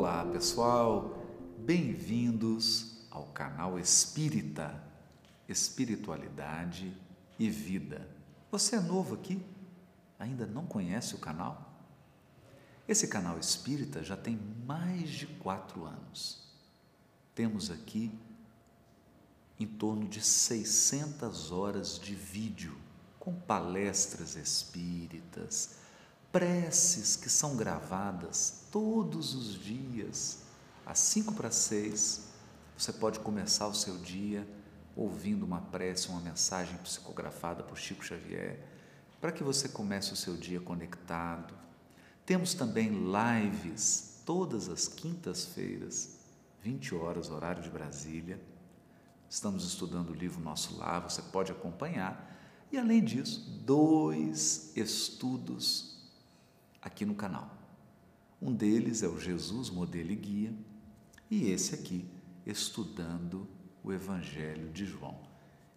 Olá pessoal, bem-vindos ao canal Espírita, Espiritualidade e Vida. Você é novo aqui? Ainda não conhece o canal? Esse canal Espírita já tem mais de quatro anos. Temos aqui em torno de 600 horas de vídeo com palestras espíritas, preces que são gravadas todos os dias, às cinco para seis. Você pode começar o seu dia ouvindo uma prece, uma mensagem psicografada por Chico Xavier, para que você comece o seu dia conectado. Temos também lives todas as quintas-feiras, 20 horas, horário de Brasília. Estamos estudando o livro Nosso Lar, você pode acompanhar. E além disso, dois estudos aqui no canal. Um deles é o Jesus Modelo e Guia, e esse aqui, Estudando o Evangelho de João.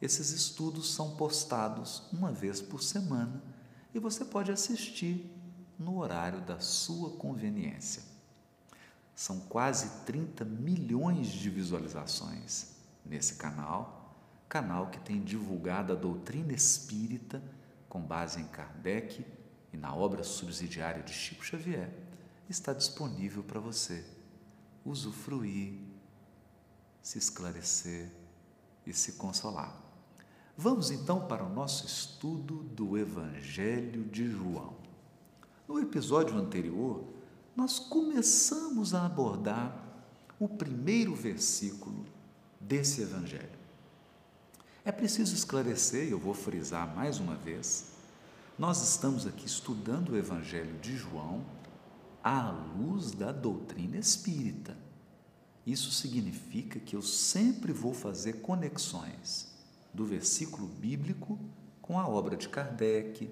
Esses estudos são postados uma vez por semana e você pode assistir no horário da sua conveniência. São quase 30 milhões de visualizações nesse canal, canal que tem divulgado a doutrina espírita com base em Kardec e na obra subsidiária de Chico Xavier, está disponível para você usufruir, se esclarecer e se consolar. Vamos então para o nosso estudo do Evangelho de João. No episódio anterior, nós começamos a abordar o primeiro versículo desse Evangelho. É preciso esclarecer, e eu vou frisar mais uma vez, nós estamos aqui estudando o Evangelho de João à luz da doutrina espírita. Isso significa que eu sempre vou fazer conexões do versículo bíblico com a obra de Kardec,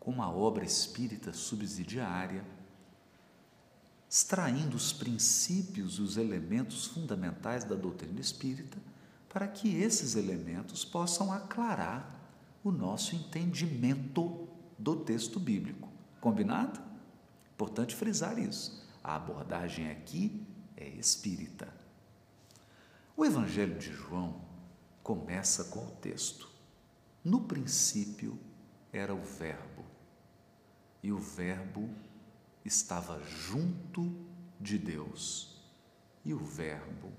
com a obra espírita subsidiária, extraindo os princípios e os elementos fundamentais da doutrina espírita, para que esses elementos possam aclarar o nosso entendimento do texto bíblico. Combinado? Importante frisar isso. A abordagem aqui é espírita. O Evangelho de João começa com o texto. No princípio era o Verbo, e o Verbo estava junto de Deus, e o Verbo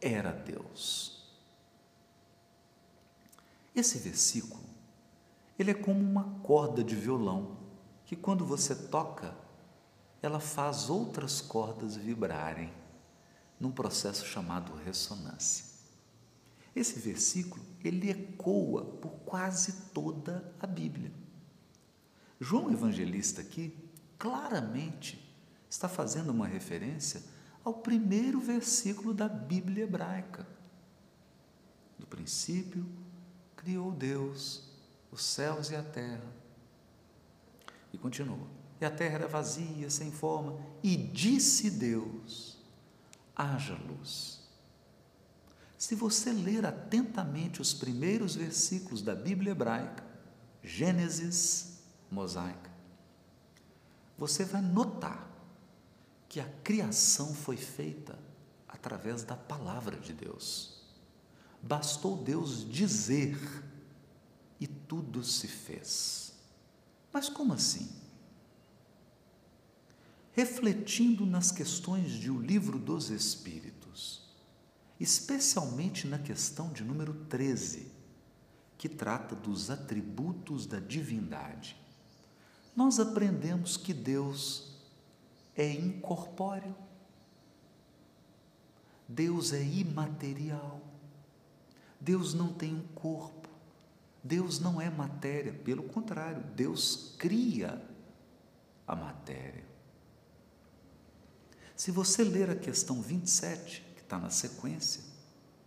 era Deus. Esse versículo, ele é como uma corda de violão que quando você toca, ela faz outras cordas vibrarem num processo chamado ressonância. Esse versículo, ele ecoa por quase toda a Bíblia. João Evangelista aqui claramente está fazendo uma referência ao primeiro versículo da Bíblia hebraica. Do princípio criou Deus os céus e a terra. E continua. E a terra era vazia, sem forma, e disse Deus: haja luz. Se você ler atentamente os primeiros versículos da Bíblia hebraica, Gênesis mosaica, você vai notar que a criação foi feita através da palavra de Deus. Bastou Deus dizer e tudo se fez. Mas como assim? Refletindo nas questões de O Livro dos Espíritos, especialmente na questão de número 13, que trata dos atributos da divindade, nós aprendemos que Deus é incorpóreo, Deus é imaterial, Deus não tem um corpo, Deus não é matéria, pelo contrário, Deus cria a matéria. Se você ler a questão 27, que está na sequência,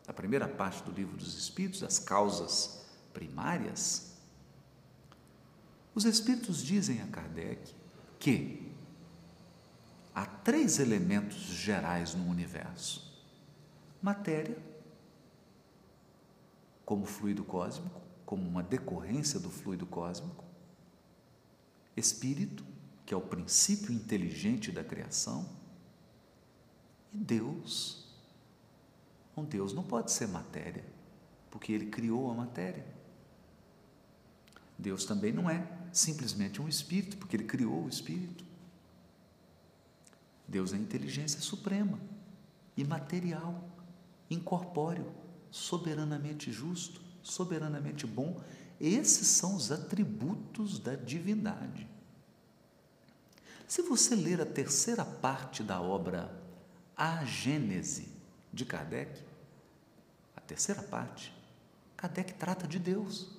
a primeira parte do livro dos Espíritos, as causas primárias, os Espíritos dizem a Kardec que há três elementos gerais no universo: matéria, como fluido cósmico, como uma decorrência do fluido cósmico, espírito, que é o princípio inteligente da criação, E Deus, um Deus não pode ser matéria, porque Ele criou a matéria. Deus também não é simplesmente um espírito, porque Ele criou o espírito. Deus é inteligência suprema, imaterial, incorpóreo, soberanamente justo, soberanamente bom. Esses são os atributos da divindade. Se você ler a terceira parte da obra A Gênese de Kardec, a terceira parte, Kardec trata de Deus.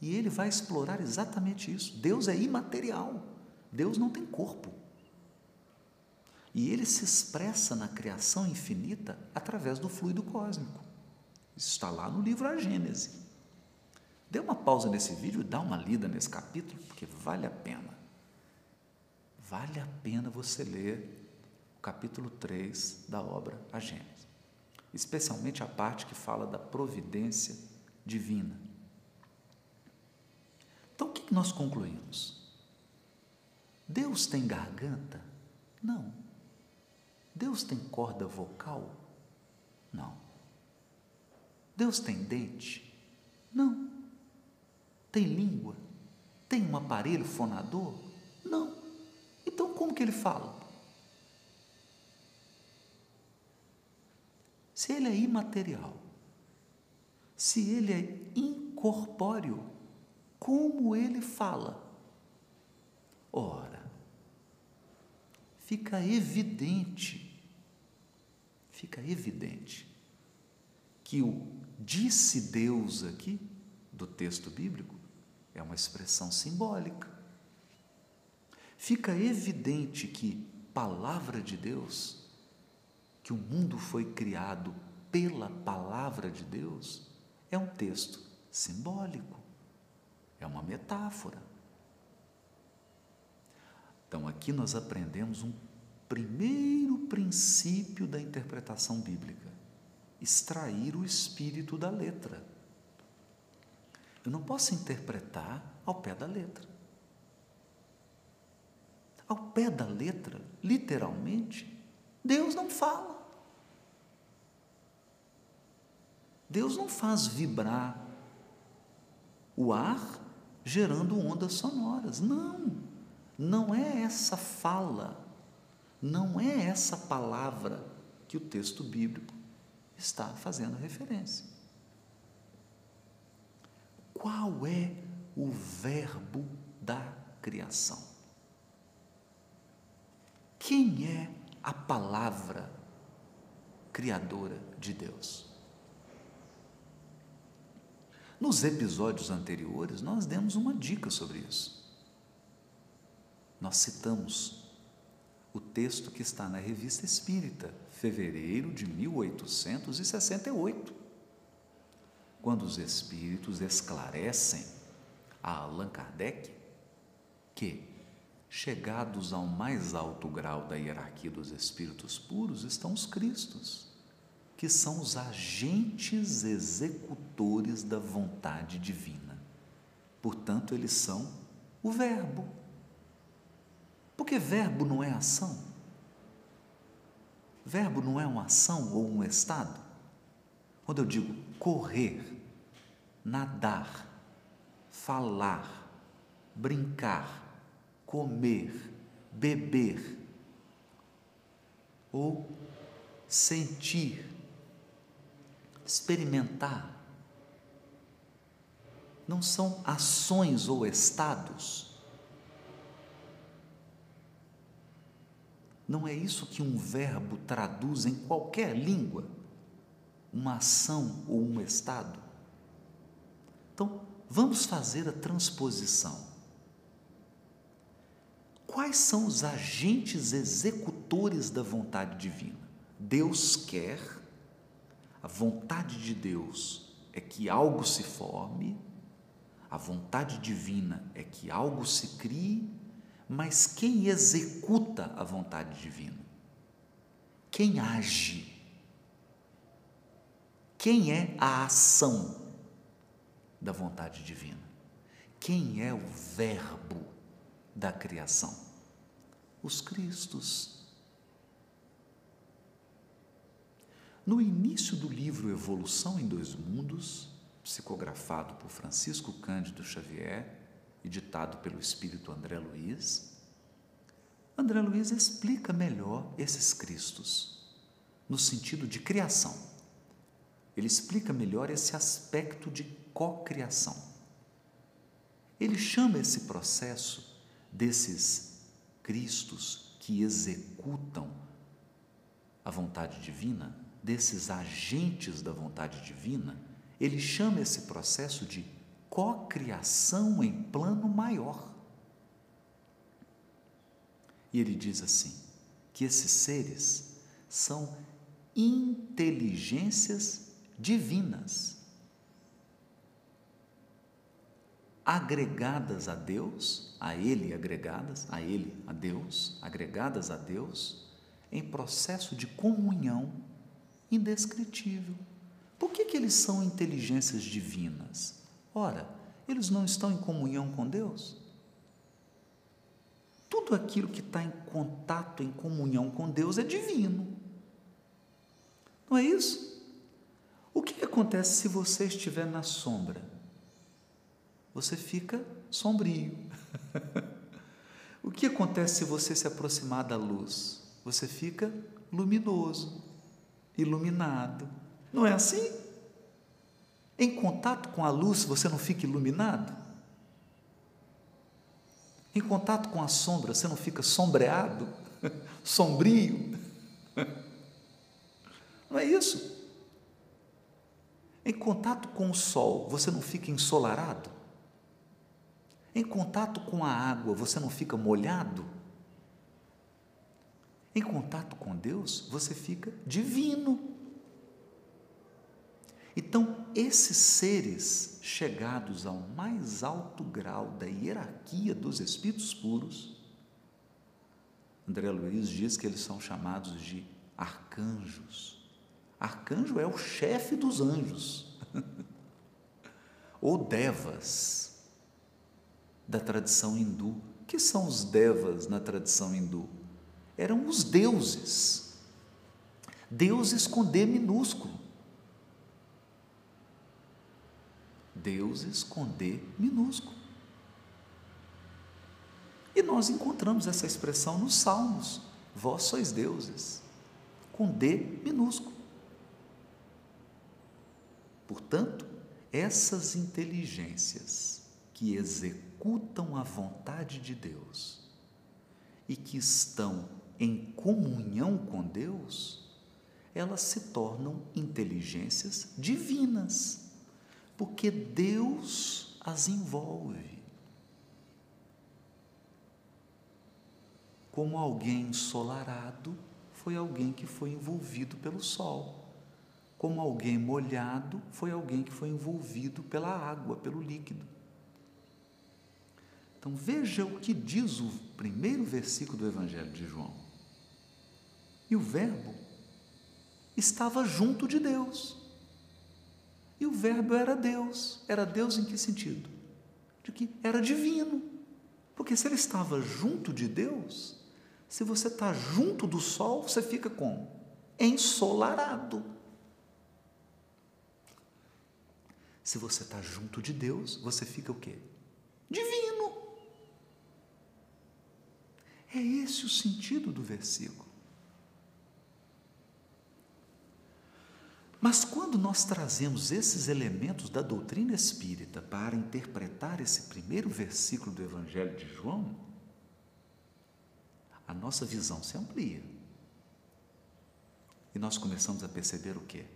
E ele vai explorar exatamente isso. Deus é imaterial. Deus não tem corpo. E ele se expressa na criação infinita através do fluido cósmico. Isso está lá no livro A Gênese. Dê uma pausa nesse vídeo e dá uma lida nesse capítulo, porque vale a pena. Vale a pena você ler o capítulo 3 da obra A Gênese, especialmente a parte que fala da providência divina. Então, o que nós concluímos? Deus tem garganta? Não. Deus tem corda vocal? Não. Deus tem dente? Não. Tem língua? Tem um aparelho fonador? Não. Então como que ele fala? Se ele é imaterial, se ele é incorpóreo, como ele fala? Ora, fica evidente, fica evidente que o disse Deus aqui do texto bíblico é uma expressão simbólica. Fica evidente que palavra de Deus, que o mundo foi criado pela palavra de Deus, é um texto simbólico, é uma metáfora. Então, aqui nós aprendemos um primeiro princípio da interpretação bíblica: extrair o espírito da letra. Eu não posso interpretar ao pé da letra. Ao pé da letra, literalmente, Deus não fala. Deus não faz vibrar o ar gerando ondas sonoras. Não. Não é essa fala, não é essa palavra que o texto bíblico está fazendo referência. Qual é o verbo da criação? Quem é a palavra criadora de Deus? Nos episódios anteriores, nós demos uma dica sobre isso nós citamos o texto que está na Revista Espírita, fevereiro de 1868, quando os espíritos esclarecem a Allan Kardec que, chegados ao mais alto grau da hierarquia dos espíritos puros, estão os Cristos, que são os agentes executores da vontade divina. Portanto, eles são o Verbo porque verbo não é ação. Verbo não é uma ação ou um estado. Quando eu digo correr, nadar, falar, brincar, comer, beber ou sentir, experimentar, não são ações ou estados Não é isso que um verbo traduz em qualquer língua? Uma ação ou um estado? Então, vamos fazer a transposição. Quais são os agentes executores da vontade divina? Deus quer, a vontade de Deus é que algo se forme, a vontade divina é que algo se crie mas quem executa a vontade divina? Quem age? Quem é a ação da vontade divina? Quem é o Verbo da criação? Os Cristos. No início do livro Evolução em Dois Mundos, psicografado por Francisco Cândido Xavier e ditado pelo espírito André Luiz, André Luiz explica melhor esses Cristos, no sentido de criação. Ele explica melhor esse aspecto de cocriação. Ele chama esse processo desses Cristos que executam a vontade divina, desses agentes da vontade divina, ele chama esse processo de cocriação em plano maior. E ele diz assim: que esses seres são inteligências divinas, agregadas a Deus, a Ele agregadas, a Ele, a Deus, agregadas a Deus, em processo de comunhão indescritível. Por que, que eles são inteligências divinas? Ora, eles não estão em comunhão com Deus? Tudo aquilo que está em contato, em comunhão com Deus é divino. Não é isso? O que acontece se você estiver na sombra? Você fica sombrio. o que acontece se você se aproximar da luz? Você fica luminoso, iluminado. Não é assim? Em contato com a luz, você não fica iluminado? Em contato com a sombra, você não fica sombreado, sombrio? Não é isso? Em contato com o sol, você não fica ensolarado? Em contato com a água, você não fica molhado? Em contato com Deus, você fica divino. Então, esses seres chegados ao mais alto grau da hierarquia dos espíritos puros, André Luiz diz que eles são chamados de arcanjos. Arcanjo é o chefe dos anjos, ou devas, da tradição hindu. O que são os devas na tradição hindu? Eram os deuses, deuses com D minúsculo. Deuses com D minúsculo. E nós encontramos essa expressão nos Salmos: Vós sois deuses, com D minúsculo. Portanto, essas inteligências que executam a vontade de Deus e que estão em comunhão com Deus, elas se tornam inteligências divinas, porque Deus as envolve. Como alguém ensolarado foi alguém que foi envolvido pelo sol como alguém molhado foi alguém que foi envolvido pela água, pelo líquido. Então veja o que diz o primeiro versículo do Evangelho de João. E o Verbo estava junto de Deus. E o Verbo era Deus. Era Deus em que sentido? De que era divino. Porque se ele estava junto de Deus, se você está junto do sol, você fica como? Ensolarado. Se você está junto de Deus, você fica o quê? Divino. É esse o sentido do versículo. Mas quando nós trazemos esses elementos da doutrina espírita para interpretar esse primeiro versículo do Evangelho de João, a nossa visão se amplia. E nós começamos a perceber o quê?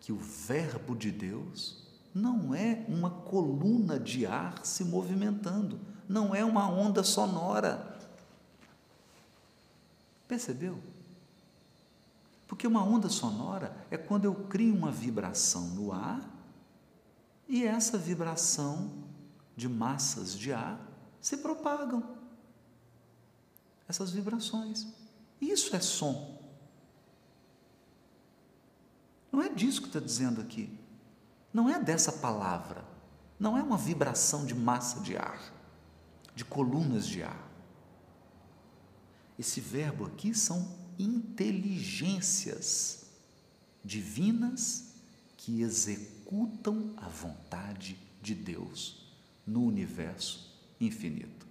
que o Verbo de Deus não é uma coluna de ar se movimentando, não é uma onda sonora. Percebeu? Porque uma onda sonora é quando eu crio uma vibração no ar e essa vibração de massas de ar se propagam. Essas vibrações. Isso é som. Não é disso que está dizendo aqui. Não é dessa palavra. Não é uma vibração de massa de ar, de colunas de ar. Esse verbo aqui são inteligências divinas que executam a vontade de Deus no universo infinito.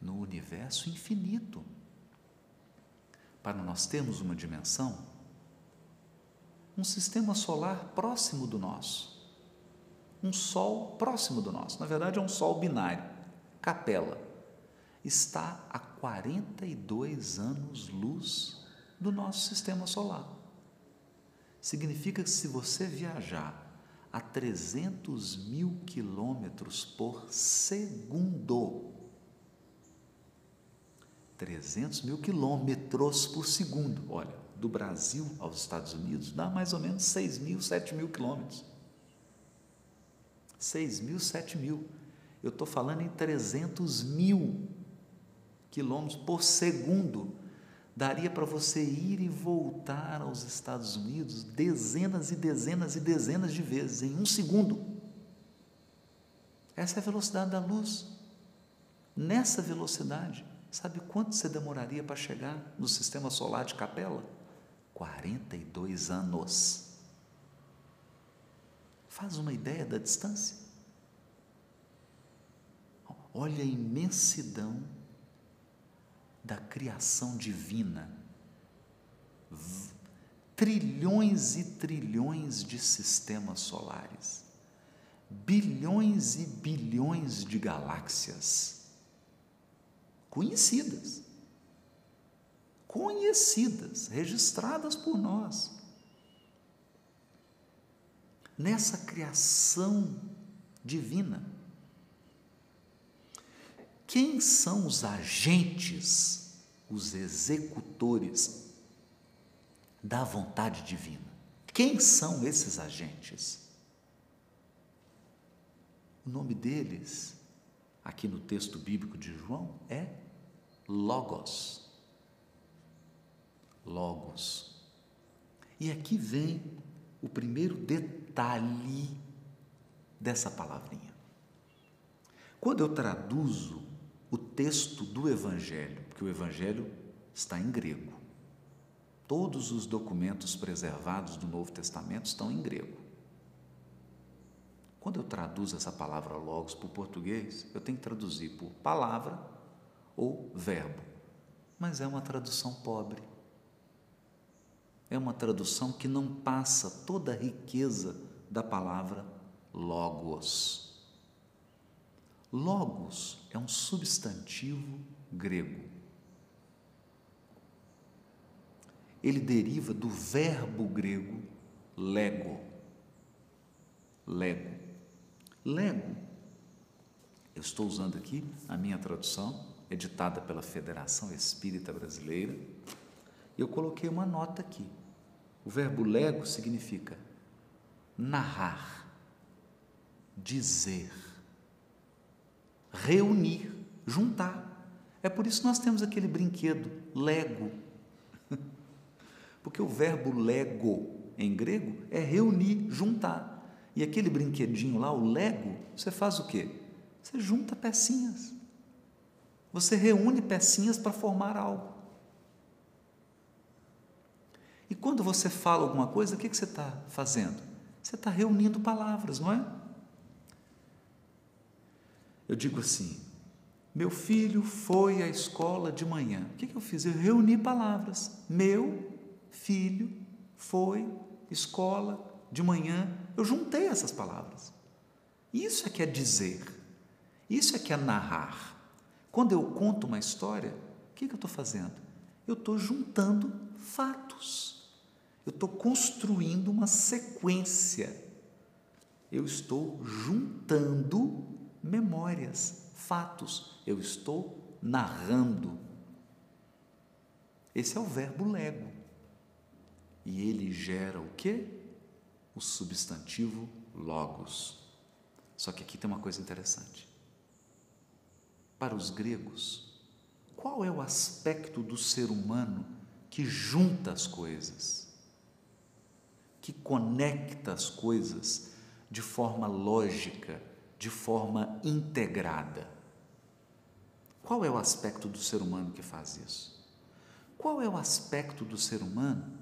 No universo infinito. Para nós termos uma dimensão, um sistema solar próximo do nosso, um Sol próximo do nosso, na verdade é um Sol binário, capela, está a 42 anos-luz do nosso sistema solar. Significa que se você viajar a 300 mil quilômetros por segundo, 300 mil quilômetros por segundo, olha, do Brasil aos Estados Unidos dá mais ou menos 6 mil, 7 mil quilômetros. 6 mil, 7 mil. Eu estou falando em 300 mil quilômetros por segundo. Daria para você ir e voltar aos Estados Unidos dezenas e dezenas e dezenas de vezes em um segundo. Essa é a velocidade da luz. Nessa velocidade, sabe quanto você demoraria para chegar no sistema solar de Capela? 42 anos. Faz uma ideia da distância? Olha a imensidão da criação divina. Trilhões e trilhões de sistemas solares, bilhões e bilhões de galáxias conhecidas, conhecidas, registradas por nós. Nessa criação divina, quem são os agentes, os executores da vontade divina? Quem são esses agentes? O nome deles, aqui no texto bíblico de João, é Logos. Logos. E aqui vem o primeiro detalhe dessa palavrinha. Quando eu traduzo o texto do Evangelho, porque o Evangelho está em grego. Todos os documentos preservados do Novo Testamento estão em grego. Quando eu traduzo essa palavra logos para o português, eu tenho que traduzir por palavra ou verbo. Mas é uma tradução pobre. É uma tradução que não passa toda a riqueza da palavra logos. Logos é um substantivo grego. Ele deriva do verbo grego lego. Lego. Lego. Eu estou usando aqui a minha tradução, editada pela Federação Espírita Brasileira. Eu coloquei uma nota aqui. O verbo lego significa narrar, dizer reunir, juntar. É por isso que nós temos aquele brinquedo, Lego. Porque o verbo lego em grego é reunir, juntar. E aquele brinquedinho lá, o Lego, você faz o quê? Você junta pecinhas. Você reúne pecinhas para formar algo. E quando você fala alguma coisa, o que, você está fazendo? Você está reunindo palavras, não é? Eu digo assim: meu filho foi à escola de manhã. O que eu fiz? Eu reuni palavras. Meu filho foi escola de manhã. Eu juntei essas palavras. Isso é que é dizer. Isso é que é narrar. Quando eu conto uma história, o que, que eu estou fazendo? Eu estou juntando fatos. Eu estou construindo uma sequência. Eu estou juntando memórias, fatos. Eu estou narrando. Esse é o verbo lego. E ele gera o quê? O substantivo logos. Só que aqui tem uma coisa interessante. Para os gregos, qual é o aspecto do ser humano que junta as coisas, que conecta as coisas de forma lógica, de forma integrada. Qual é o aspecto do ser humano que faz isso? Qual é o aspecto do ser humano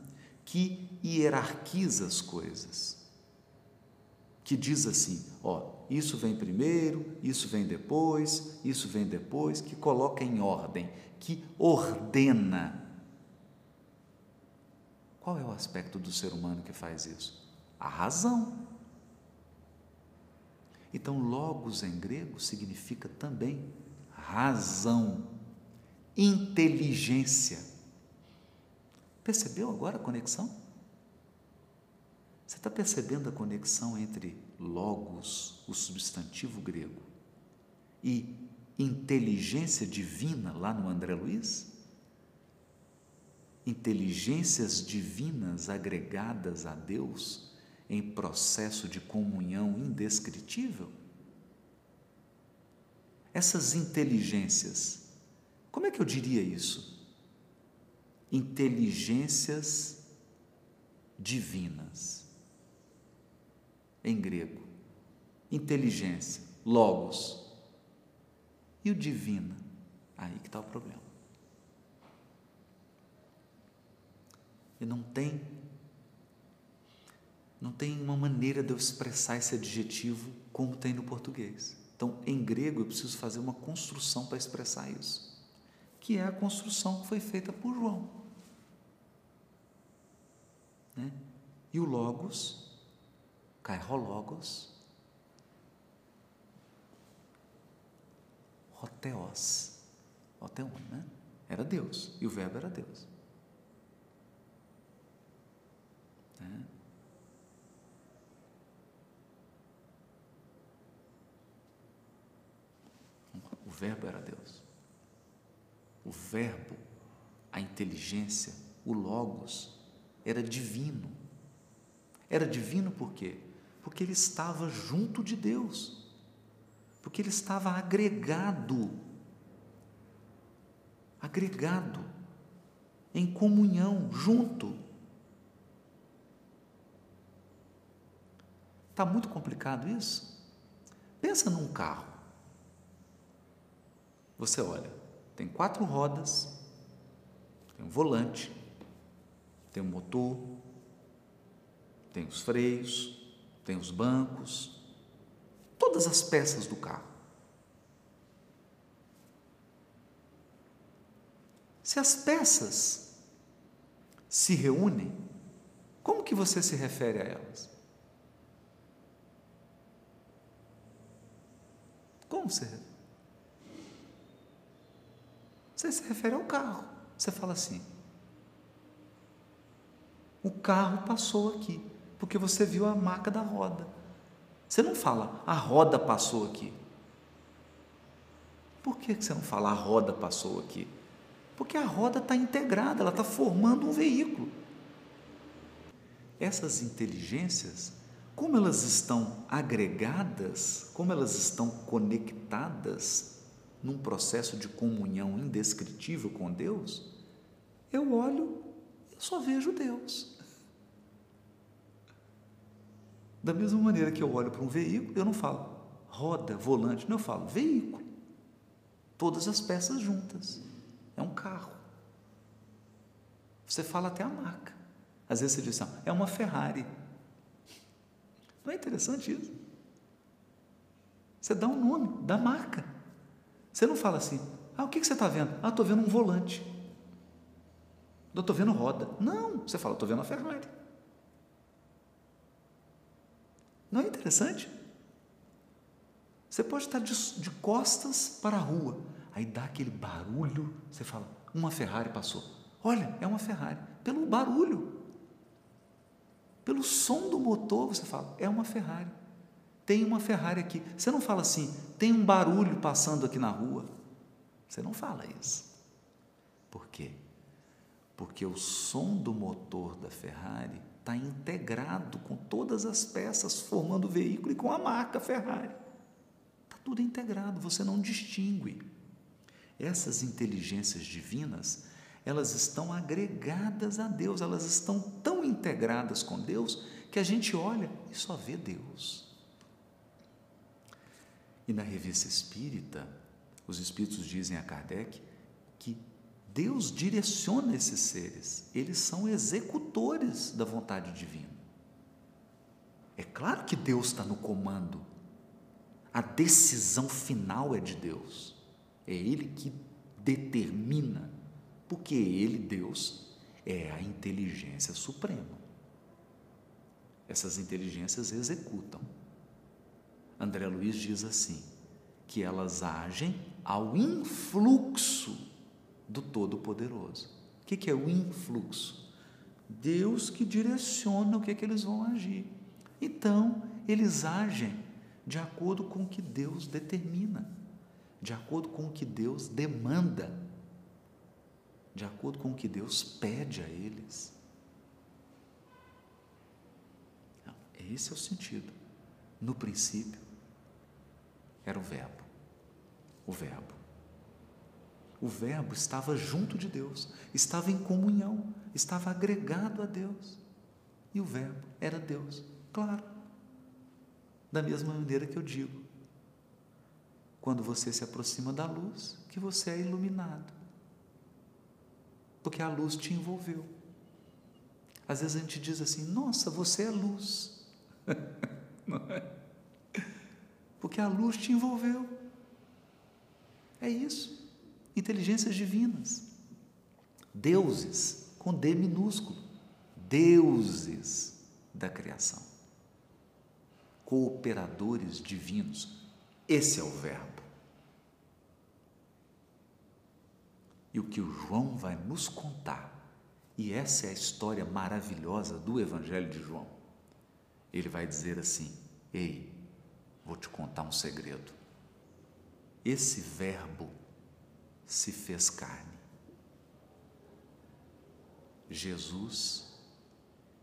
que hierarquiza as coisas? Que diz assim: ó, isso vem primeiro, isso vem depois, isso vem depois, que coloca em ordem, que ordena. Qual é o aspecto do ser humano que faz isso? A razão. Então, logos em grego significa também razão, inteligência. Percebeu agora a conexão? Você está percebendo a conexão entre logos, o substantivo grego, e inteligência divina lá no André Luiz? Inteligências divinas agregadas a Deus em processo de comunhão indescritível? Essas inteligências, como é que eu diria isso? Inteligências divinas em grego. Inteligência, logos. E o divino? Aí que está o problema. E não tem não tem uma maneira de eu expressar esse adjetivo como tem no português. Então, em grego, eu preciso fazer uma construção para expressar isso, que é a construção que foi feita por João. Né? E o Logos Kairologos, Roteos, Roteon, né? Era Deus, e o verbo era Deus. Né? O verbo era Deus. O verbo, a inteligência, o logos, era divino. Era divino por quê? Porque ele estava junto de Deus, porque ele estava agregado, agregado, em comunhão, junto. Está muito complicado isso? Pensa num carro. Você olha, tem quatro rodas, tem um volante, tem um motor, tem os freios, tem os bancos, todas as peças do carro. Se as peças se reúnem, como que você se refere a elas? Como você? Você se refere ao carro. Você fala assim: o carro passou aqui porque você viu a marca da roda. Você não fala, a roda passou aqui. Por que você não fala, a roda passou aqui? Porque a roda está integrada, ela está formando um veículo. Essas inteligências, como elas estão agregadas, como elas estão conectadas num processo de comunhão indescritível com Deus, eu olho, eu só vejo Deus. Da mesma maneira que eu olho para um veículo, eu não falo roda, volante, não, eu falo veículo. Todas as peças juntas. É um carro. Você fala até a marca. Às vezes você diz assim, é uma Ferrari. Não é interessante isso? Você dá um nome, dá marca. Você não fala assim, ah, o que você está vendo? Ah, estou vendo um volante. Eu estou vendo roda. Não, você fala, estou vendo a Ferrari. Não é interessante? Você pode estar de, de costas para a rua, aí dá aquele barulho, você fala, uma Ferrari passou. Olha, é uma Ferrari. Pelo barulho, pelo som do motor, você fala, é uma Ferrari. Tem uma Ferrari aqui. Você não fala assim, tem um barulho passando aqui na rua. Você não fala isso. Por quê? Porque o som do motor da Ferrari está integrado com todas as peças formando o veículo e com a marca Ferrari. Está tudo integrado, você não distingue. Essas inteligências divinas, elas estão agregadas a Deus, elas estão tão integradas com Deus que a gente olha e só vê Deus. E na revista espírita, os espíritos dizem a Kardec que Deus direciona esses seres, eles são executores da vontade divina. É claro que Deus está no comando, a decisão final é de Deus, é Ele que determina, porque Ele, Deus, é a inteligência suprema. Essas inteligências executam. André Luiz diz assim: que elas agem ao influxo do Todo-Poderoso. O que é o influxo? Deus que direciona o que, é que eles vão agir. Então, eles agem de acordo com o que Deus determina, de acordo com o que Deus demanda, de acordo com o que Deus pede a eles. Esse é o sentido. No princípio, era o Verbo. O Verbo. O Verbo estava junto de Deus, estava em comunhão, estava agregado a Deus. E o Verbo era Deus, claro. Da mesma maneira que eu digo, quando você se aproxima da luz, que você é iluminado. Porque a luz te envolveu. Às vezes a gente diz assim: nossa, você é luz. Não é? Porque a luz te envolveu. É isso. Inteligências divinas. Deuses, com D minúsculo. Deuses da criação. Cooperadores divinos. Esse é o Verbo. E o que o João vai nos contar, e essa é a história maravilhosa do Evangelho de João. Ele vai dizer assim: Ei, vou te contar um segredo. Esse Verbo se fez carne. Jesus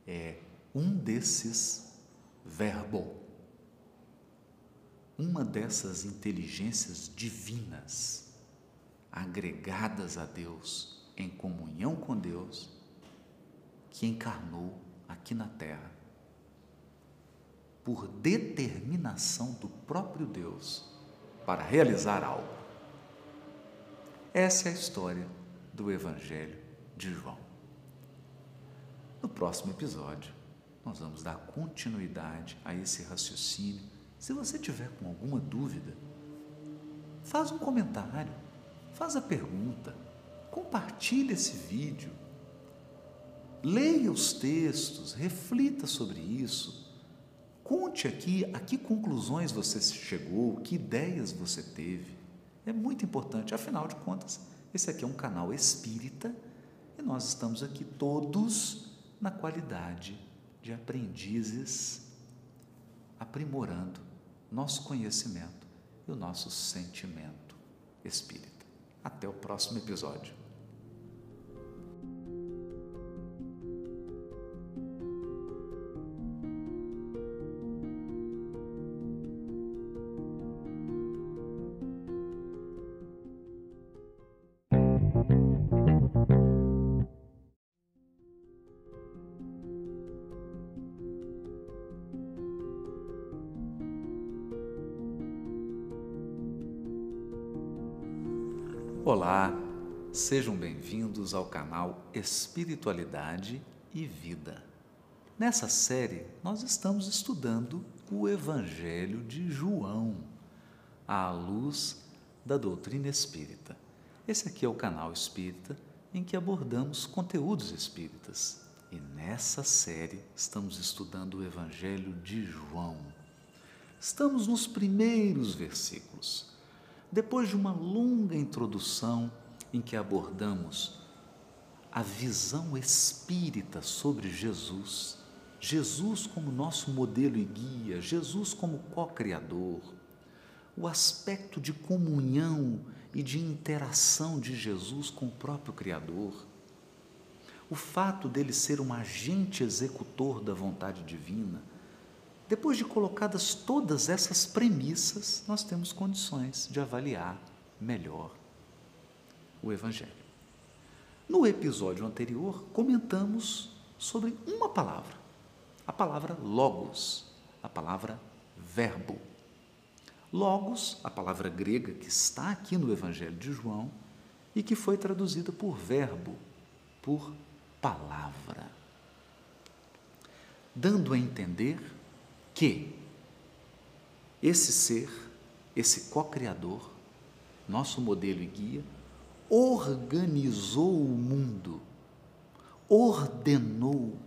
é um desses verbo, uma dessas inteligências divinas agregadas a Deus, em comunhão com Deus, que encarnou aqui na terra por determinação do próprio Deus para realizar algo. Essa é a história do Evangelho de João. No próximo episódio, nós vamos dar continuidade a esse raciocínio. Se você tiver com alguma dúvida, faz um comentário, faz a pergunta, compartilhe esse vídeo, leia os textos, reflita sobre isso, conte aqui a que conclusões você chegou, que ideias você teve. É muito importante, afinal de contas, esse aqui é um canal espírita e nós estamos aqui todos na qualidade de aprendizes, aprimorando nosso conhecimento e o nosso sentimento espírita. Até o próximo episódio. Sejam bem-vindos ao canal Espiritualidade e Vida. Nessa série, nós estamos estudando o Evangelho de João, à luz da doutrina espírita. Esse aqui é o canal espírita em que abordamos conteúdos espíritas. E nessa série estamos estudando o Evangelho de João. Estamos nos primeiros versículos depois de uma longa introdução em que abordamos a visão espírita sobre Jesus, Jesus como nosso modelo e guia, Jesus como co-criador, o aspecto de comunhão e de interação de Jesus com o próprio Criador, o fato dele ser um agente executor da vontade divina, depois de colocadas todas essas premissas, nós temos condições de avaliar melhor o Evangelho. No episódio anterior, comentamos sobre uma palavra, a palavra logos, a palavra verbo. Logos, a palavra grega que está aqui no Evangelho de João, e que foi traduzida por verbo, por palavra, dando a entender que esse ser, esse co-criador, nosso modelo e guia, organizou o mundo, ordenou,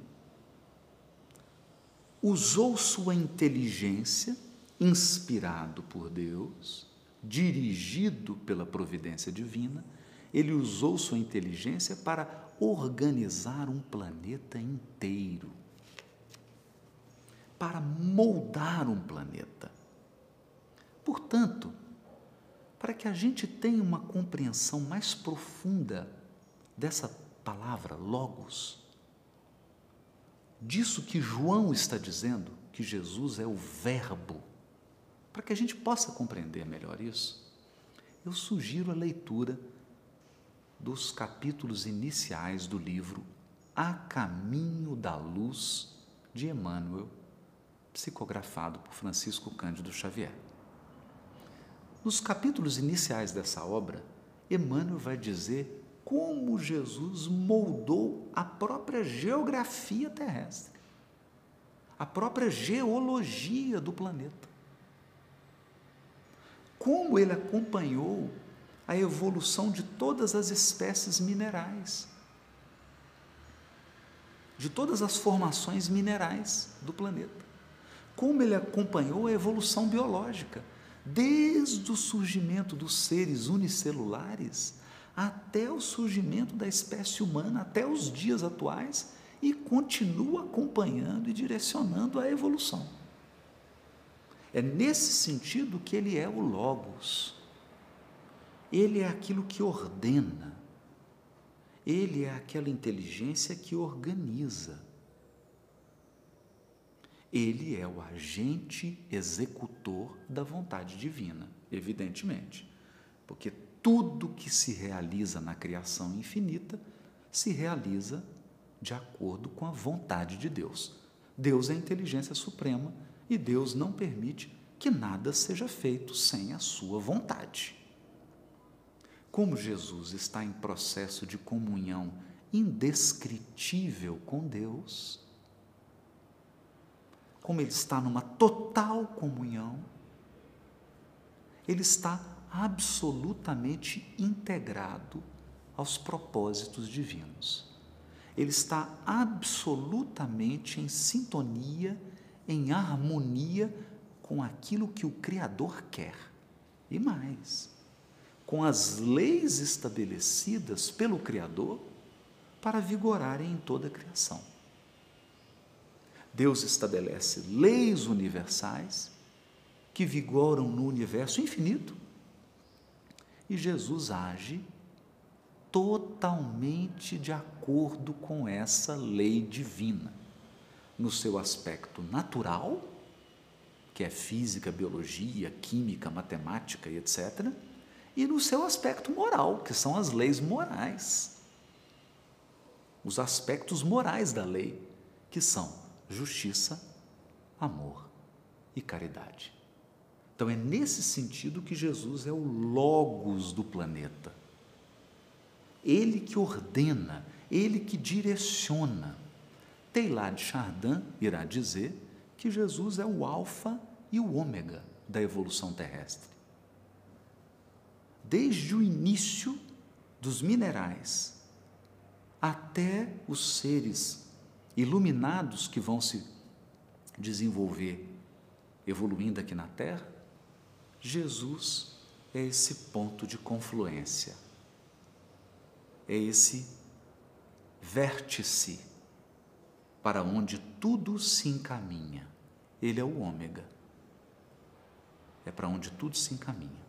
usou sua inteligência, inspirado por Deus, dirigido pela providência divina, ele usou sua inteligência para organizar um planeta inteiro, para moldar um planeta. Portanto, para que a gente tenha uma compreensão mais profunda dessa palavra, logos, disso que João está dizendo, que Jesus é o Verbo, para que a gente possa compreender melhor isso, eu sugiro a leitura dos capítulos iniciais do livro A Caminho da Luz de Emmanuel, psicografado por Francisco Cândido Xavier. Nos capítulos iniciais dessa obra, Emmanuel vai dizer como Jesus moldou a própria geografia terrestre, a própria geologia do planeta. Como ele acompanhou a evolução de todas as espécies minerais, de todas as formações minerais do planeta. Como ele acompanhou a evolução biológica, desde o surgimento dos seres unicelulares até o surgimento da espécie humana, até os dias atuais, e continua acompanhando e direcionando a evolução. É nesse sentido que ele é o Logos ele é aquilo que ordena, ele é aquela inteligência que organiza. Ele é o agente executor da vontade divina, evidentemente, porque tudo que se realiza na criação infinita se realiza de acordo com a vontade de Deus. Deus é a inteligência suprema e Deus não permite que nada seja feito sem a sua vontade. Como Jesus está em processo de comunhão indescritível com Deus, como ele está numa total comunhão, ele está absolutamente integrado aos propósitos divinos. Ele está absolutamente em sintonia, em harmonia com aquilo que o Criador quer. E mais, com as leis estabelecidas pelo Criador para vigorarem em toda a criação. Deus estabelece leis universais que vigoram no universo infinito e Jesus age totalmente de acordo com essa lei divina, no seu aspecto natural, que é física, biologia, química, matemática e etc e no seu aspecto moral, que são as leis morais. Os aspectos morais da lei, que são justiça, amor e caridade. Então é nesse sentido que Jesus é o logos do planeta. Ele que ordena, ele que direciona. Teilhard de Chardin irá dizer que Jesus é o alfa e o ômega da evolução terrestre desde o início dos minerais até os seres iluminados que vão se desenvolver evoluindo aqui na Terra, Jesus é esse ponto de confluência, é esse vértice para onde tudo se encaminha. Ele é o ômega, é para onde tudo se encaminha.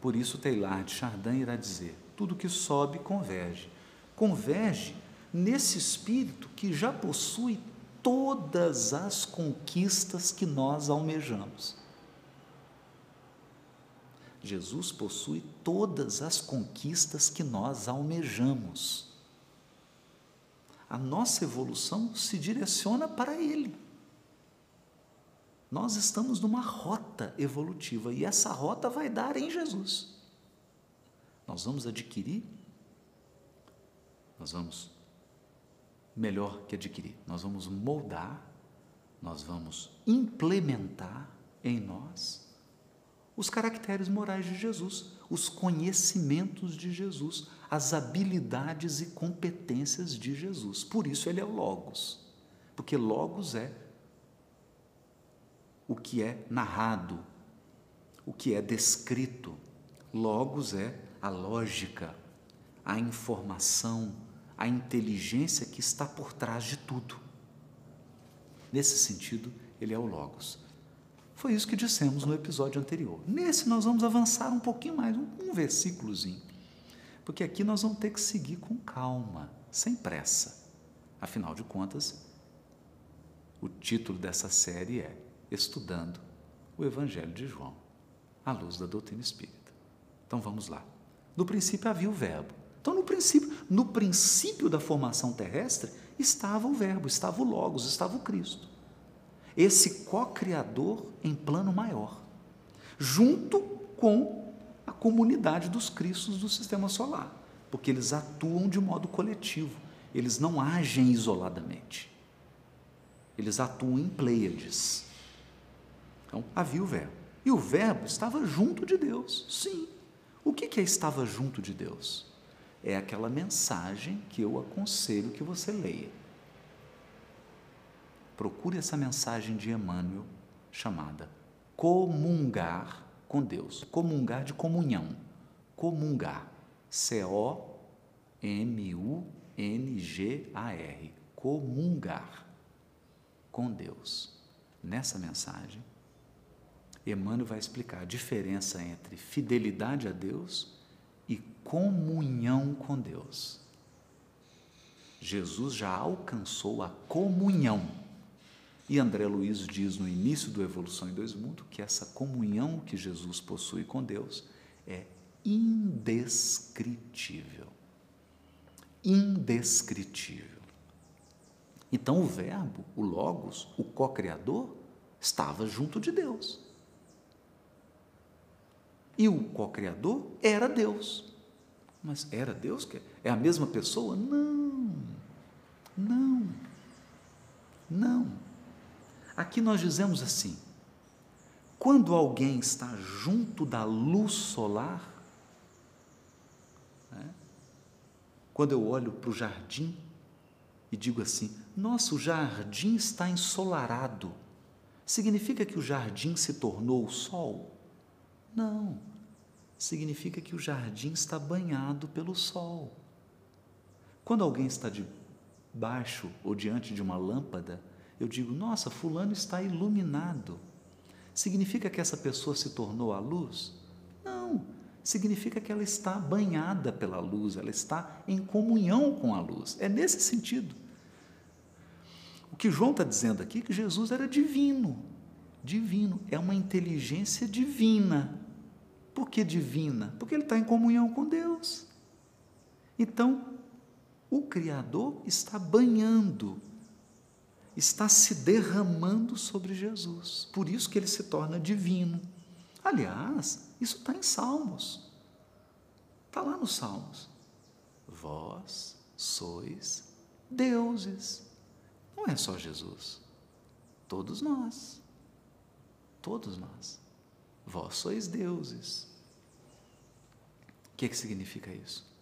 Por isso, Teilhard de Chardin irá dizer: tudo que sobe converge. Converge nesse espírito que já possui todas as conquistas que nós almejamos. Jesus possui todas as conquistas que nós almejamos. A nossa evolução se direciona para Ele. Nós estamos numa rota evolutiva e essa rota vai dar em Jesus. Nós vamos adquirir, nós vamos, melhor que adquirir, nós vamos moldar, nós vamos implementar em nós os caracteres morais de Jesus, os conhecimentos de Jesus, as habilidades e competências de Jesus. Por isso ele é o Logos, porque Logos é o que é narrado, o que é descrito. Logos é a lógica, a informação, a inteligência que está por trás de tudo. Nesse sentido, ele é o Logos. Foi isso que dissemos no episódio anterior. Nesse, nós vamos avançar um pouquinho mais, um, um versículozinho. Porque aqui nós vamos ter que seguir com calma, sem pressa. Afinal de contas, o título dessa série é Estudando o Evangelho de João, à luz da doutrina espírita. Então vamos lá. No princípio havia o Verbo. Então, no princípio, no princípio da formação terrestre, estava o Verbo, estava o Logos, estava o Cristo esse co-criador em plano maior, junto com a comunidade dos cristos do sistema solar, porque eles atuam de modo coletivo, eles não agem isoladamente. Eles atuam em pleiades. Então, havia o Verbo. E o Verbo estava junto de Deus, sim. O que é estava junto de Deus? É aquela mensagem que eu aconselho que você leia procure essa mensagem de Emmanuel chamada comungar com Deus. Comungar de comunhão. Comungar. C-O-M-U-N-G-A-R. Comungar com Deus. Nessa mensagem, Emmanuel vai explicar a diferença entre fidelidade a Deus comunhão com Deus. Jesus já alcançou a comunhão e André Luiz diz no início do Evolução em Dois Mundos que essa comunhão que Jesus possui com Deus é indescritível. Indescritível. Então o Verbo, o Logos, o co-criador, estava junto de Deus. E o co-criador era Deus. Mas era Deus? É a mesma pessoa? Não. Não. Não. Aqui nós dizemos assim: quando alguém está junto da luz solar, né, quando eu olho para o jardim e digo assim: nossa, o jardim está ensolarado, significa que o jardim se tornou o sol? Não, significa que o jardim está banhado pelo sol. Quando alguém está debaixo ou diante de uma lâmpada, eu digo, nossa, Fulano está iluminado. Significa que essa pessoa se tornou a luz? Não, significa que ela está banhada pela luz, ela está em comunhão com a luz. É nesse sentido. O que João está dizendo aqui é que Jesus era divino. Divino, é uma inteligência divina. Por que divina? Porque ele está em comunhão com Deus. Então, o Criador está banhando está se derramando sobre Jesus. Por isso que ele se torna divino. Aliás, isso está em Salmos. Está lá nos Salmos. Vós sois deuses. Não é só Jesus. Todos nós. Todos nós. Vós sois deuses. O que, é que significa isso?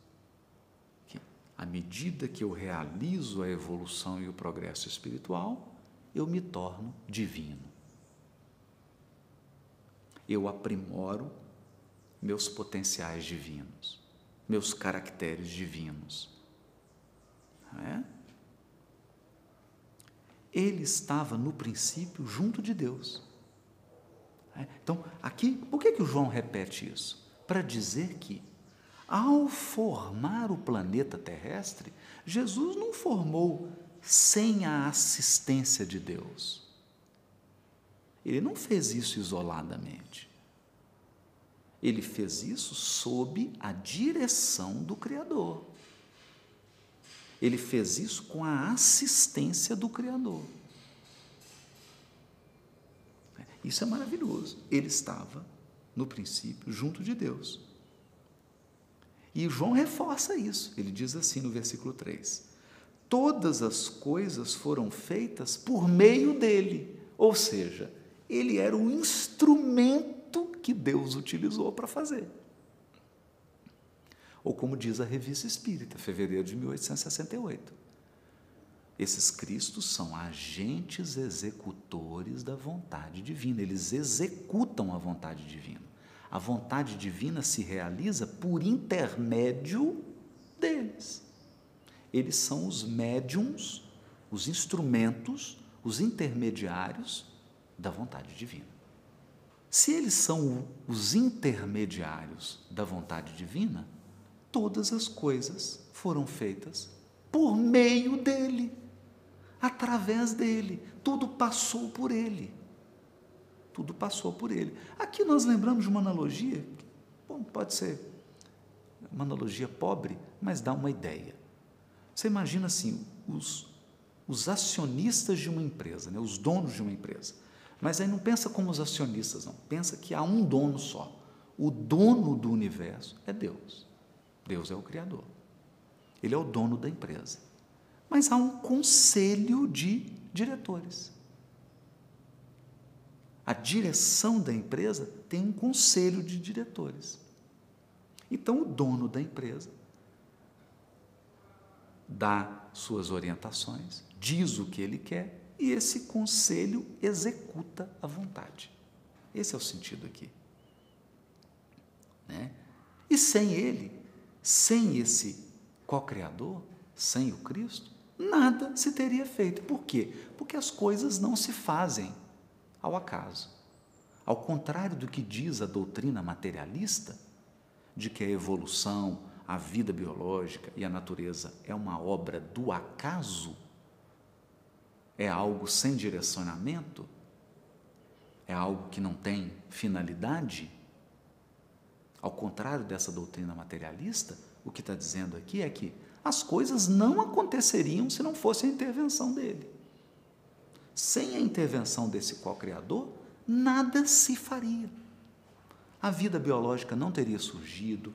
à medida que eu realizo a evolução e o progresso espiritual, eu me torno divino. Eu aprimoro meus potenciais divinos, meus caracteres divinos. É? Ele estava no princípio junto de Deus. É? Então, aqui, por que, que o João repete isso? Para dizer que ao formar o planeta terrestre, Jesus não formou sem a assistência de Deus. Ele não fez isso isoladamente. Ele fez isso sob a direção do Criador. Ele fez isso com a assistência do Criador. Isso é maravilhoso. Ele estava, no princípio, junto de Deus. E João reforça isso. Ele diz assim no versículo 3: Todas as coisas foram feitas por meio dele. Ou seja, ele era o instrumento que Deus utilizou para fazer. Ou como diz a Revista Espírita, fevereiro de 1868. Esses cristos são agentes executores da vontade divina, eles executam a vontade divina. A vontade divina se realiza por intermédio deles. Eles são os médiums, os instrumentos, os intermediários da vontade divina. Se eles são os intermediários da vontade divina, todas as coisas foram feitas por meio dele através dele. Tudo passou por ele. Tudo passou por ele. Aqui nós lembramos de uma analogia, bom, pode ser uma analogia pobre, mas dá uma ideia. Você imagina assim, os, os acionistas de uma empresa, né, os donos de uma empresa. Mas aí não pensa como os acionistas, não. Pensa que há um dono só. O dono do universo é Deus. Deus é o Criador. Ele é o dono da empresa mas há um conselho de diretores. A direção da empresa tem um conselho de diretores. Então, o dono da empresa dá suas orientações, diz o que ele quer e esse conselho executa a vontade. Esse é o sentido aqui. Né? E sem ele, sem esse co-criador, sem o Cristo, nada se teria feito. Por quê? Porque as coisas não se fazem ao acaso. Ao contrário do que diz a doutrina materialista, de que a evolução, a vida biológica e a natureza é uma obra do acaso, é algo sem direcionamento, é algo que não tem finalidade. Ao contrário dessa doutrina materialista, o que está dizendo aqui é que as coisas não aconteceriam se não fosse a intervenção dele. Sem a intervenção desse co-criador, nada se faria. A vida biológica não teria surgido,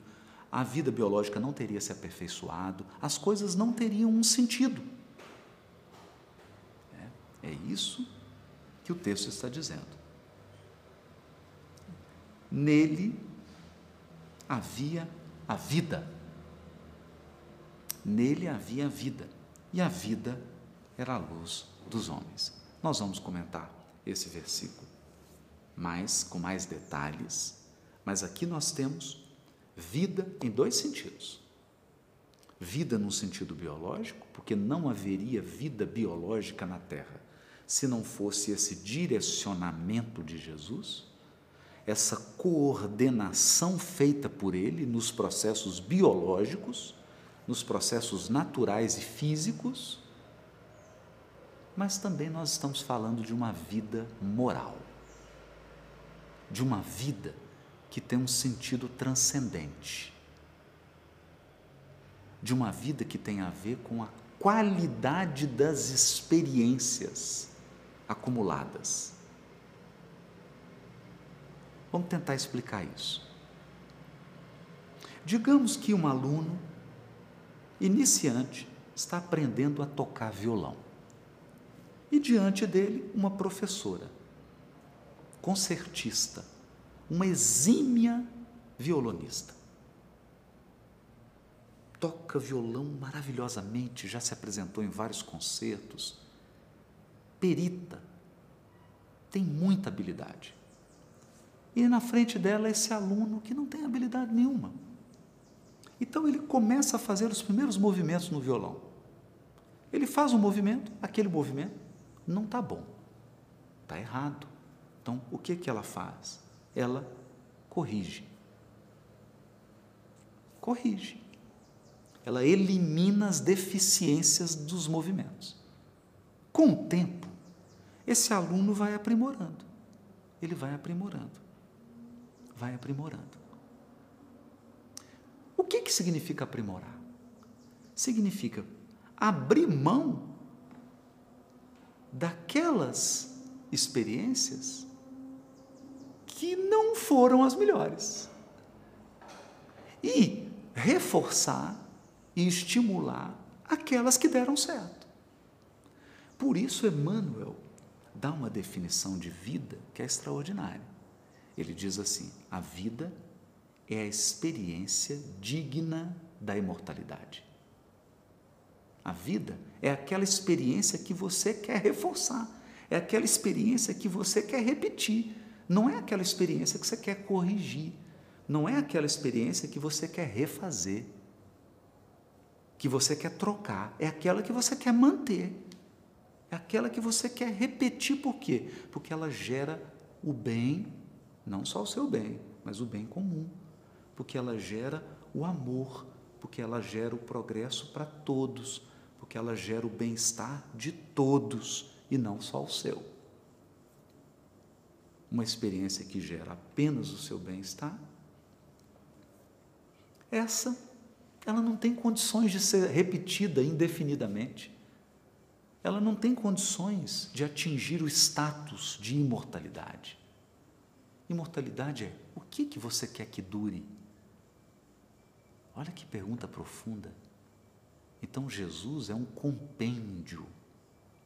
a vida biológica não teria se aperfeiçoado, as coisas não teriam um sentido. É, é isso que o texto está dizendo. Nele havia a vida. Nele havia vida, e a vida era a luz dos homens. Nós vamos comentar esse versículo mais com mais detalhes, mas aqui nós temos vida em dois sentidos. Vida no sentido biológico, porque não haveria vida biológica na Terra se não fosse esse direcionamento de Jesus, essa coordenação feita por ele nos processos biológicos nos processos naturais e físicos, mas também nós estamos falando de uma vida moral, de uma vida que tem um sentido transcendente, de uma vida que tem a ver com a qualidade das experiências acumuladas. Vamos tentar explicar isso. Digamos que um aluno iniciante, está aprendendo a tocar violão. E diante dele, uma professora, concertista, uma exímia violonista. Toca violão maravilhosamente, já se apresentou em vários concertos. Perita, tem muita habilidade. E na frente dela, esse aluno que não tem habilidade nenhuma então ele começa a fazer os primeiros movimentos no violão. Ele faz um movimento, aquele movimento não está bom, está errado. Então o que, que ela faz? Ela corrige. Corrige. Ela elimina as deficiências dos movimentos. Com o tempo, esse aluno vai aprimorando. Ele vai aprimorando. Vai aprimorando. Que, que significa aprimorar? Significa abrir mão daquelas experiências que não foram as melhores. E reforçar e estimular aquelas que deram certo. Por isso, Emmanuel dá uma definição de vida que é extraordinária. Ele diz assim: a vida é a experiência digna da imortalidade. A vida é aquela experiência que você quer reforçar, é aquela experiência que você quer repetir, não é aquela experiência que você quer corrigir, não é aquela experiência que você quer refazer, que você quer trocar, é aquela que você quer manter, é aquela que você quer repetir, por quê? Porque ela gera o bem, não só o seu bem, mas o bem comum, porque ela gera o amor, porque ela gera o progresso para todos, porque ela gera o bem-estar de todos e não só o seu. Uma experiência que gera apenas o seu bem-estar essa, ela não tem condições de ser repetida indefinidamente. Ela não tem condições de atingir o status de imortalidade. Imortalidade é o que, que você quer que dure? Olha que pergunta profunda. Então, Jesus é um compêndio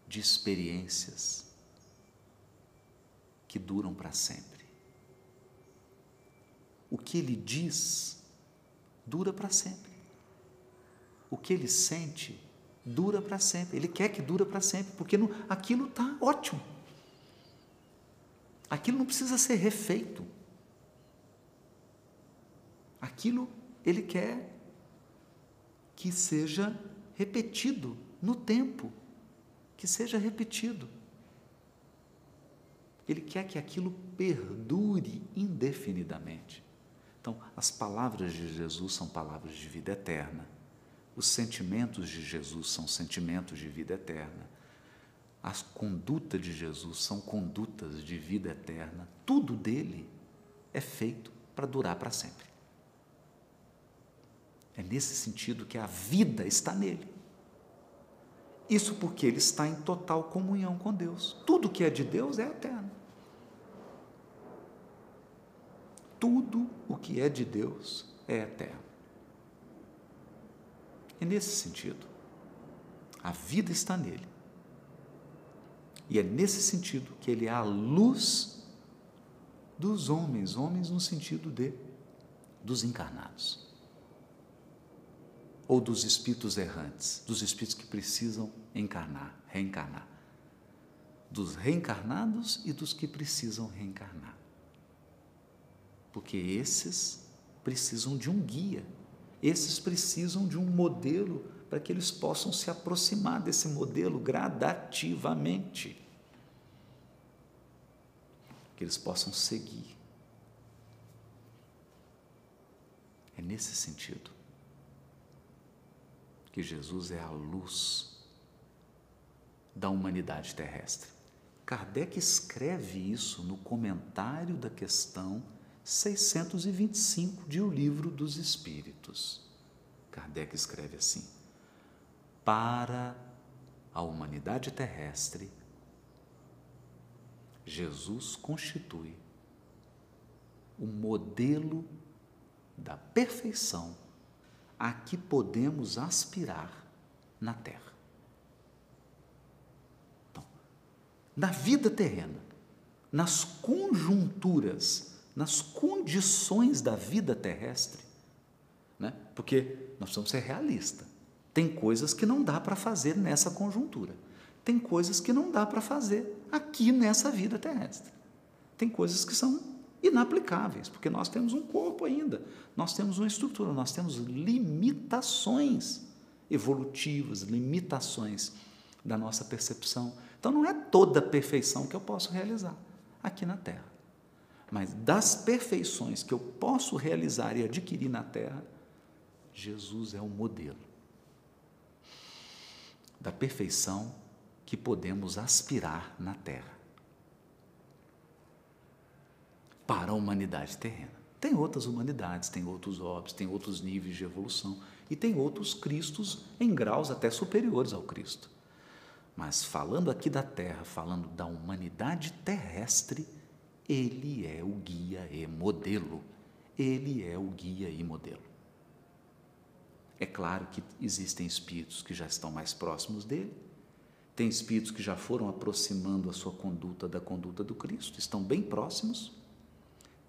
de experiências que duram para sempre. O que ele diz dura para sempre. O que ele sente dura para sempre. Ele quer que dura para sempre, porque no, aquilo está ótimo. Aquilo não precisa ser refeito. Aquilo ele quer que seja repetido no tempo, que seja repetido. Ele quer que aquilo perdure indefinidamente. Então, as palavras de Jesus são palavras de vida eterna. Os sentimentos de Jesus são sentimentos de vida eterna. A conduta de Jesus são condutas de vida eterna. Tudo dele é feito para durar para sempre. É nesse sentido que a vida está nele. Isso porque ele está em total comunhão com Deus. Tudo que é de Deus é eterno. tudo o que é de Deus é eterno. É nesse sentido. A vida está nele. E é nesse sentido que ele é a luz dos homens, homens no sentido de dos encarnados. Ou dos espíritos errantes, dos espíritos que precisam encarnar, reencarnar. Dos reencarnados e dos que precisam reencarnar porque esses precisam de um guia, esses precisam de um modelo para que eles possam se aproximar desse modelo gradativamente, que eles possam seguir. É nesse sentido que Jesus é a luz da humanidade terrestre. Kardec escreve isso no comentário da questão 625 de O Livro dos Espíritos. Kardec escreve assim: Para a humanidade terrestre, Jesus constitui o modelo da perfeição a que podemos aspirar na Terra. Então, na vida terrena, nas conjunturas nas condições da vida terrestre. Né? Porque nós precisamos ser realistas. Tem coisas que não dá para fazer nessa conjuntura. Tem coisas que não dá para fazer aqui nessa vida terrestre. Tem coisas que são inaplicáveis, porque nós temos um corpo ainda, nós temos uma estrutura, nós temos limitações evolutivas, limitações da nossa percepção. Então não é toda a perfeição que eu posso realizar aqui na Terra. Mas das perfeições que eu posso realizar e adquirir na terra, Jesus é o modelo da perfeição que podemos aspirar na terra para a humanidade terrena. Tem outras humanidades, tem outros orbes, tem outros níveis de evolução e tem outros Cristos em graus até superiores ao Cristo. Mas falando aqui da Terra, falando da humanidade terrestre, ele é o guia e modelo. Ele é o guia e modelo. É claro que existem espíritos que já estão mais próximos dele, tem espíritos que já foram aproximando a sua conduta da conduta do Cristo, estão bem próximos,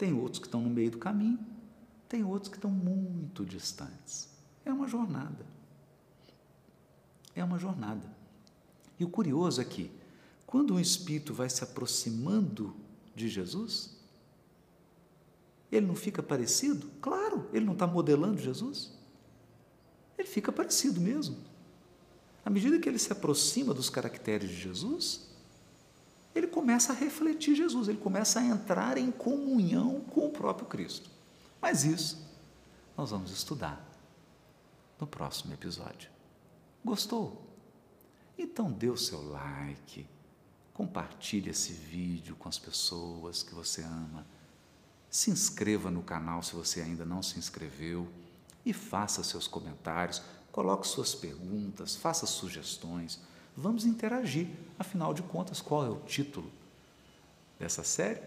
tem outros que estão no meio do caminho, tem outros que estão muito distantes. É uma jornada. É uma jornada. E o curioso é que, quando um espírito vai se aproximando de Jesus, ele não fica parecido? Claro, ele não está modelando Jesus. Ele fica parecido mesmo. À medida que ele se aproxima dos caracteres de Jesus, ele começa a refletir Jesus, ele começa a entrar em comunhão com o próprio Cristo. Mas isso nós vamos estudar no próximo episódio. Gostou? Então dê o seu like, compartilhe esse vídeo com as pessoas que você ama, se inscreva no canal se você ainda não se inscreveu e faça seus comentários, coloque suas perguntas, faça sugestões. Vamos interagir. Afinal de contas, qual é o título dessa série?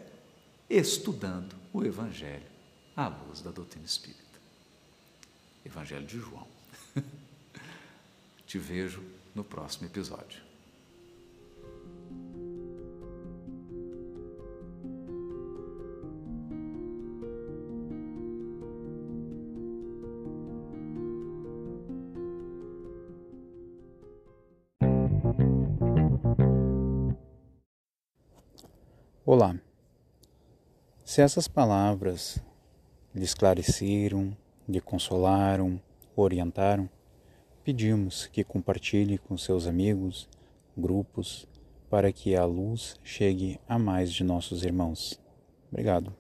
Estudando o Evangelho à luz da doutrina espírita. Evangelho de João. Te vejo no próximo episódio. Olá. Se essas palavras lhe esclareceram, lhe consolaram, orientaram, pedimos que compartilhe com seus amigos, grupos, para que a luz chegue a mais de nossos irmãos. Obrigado.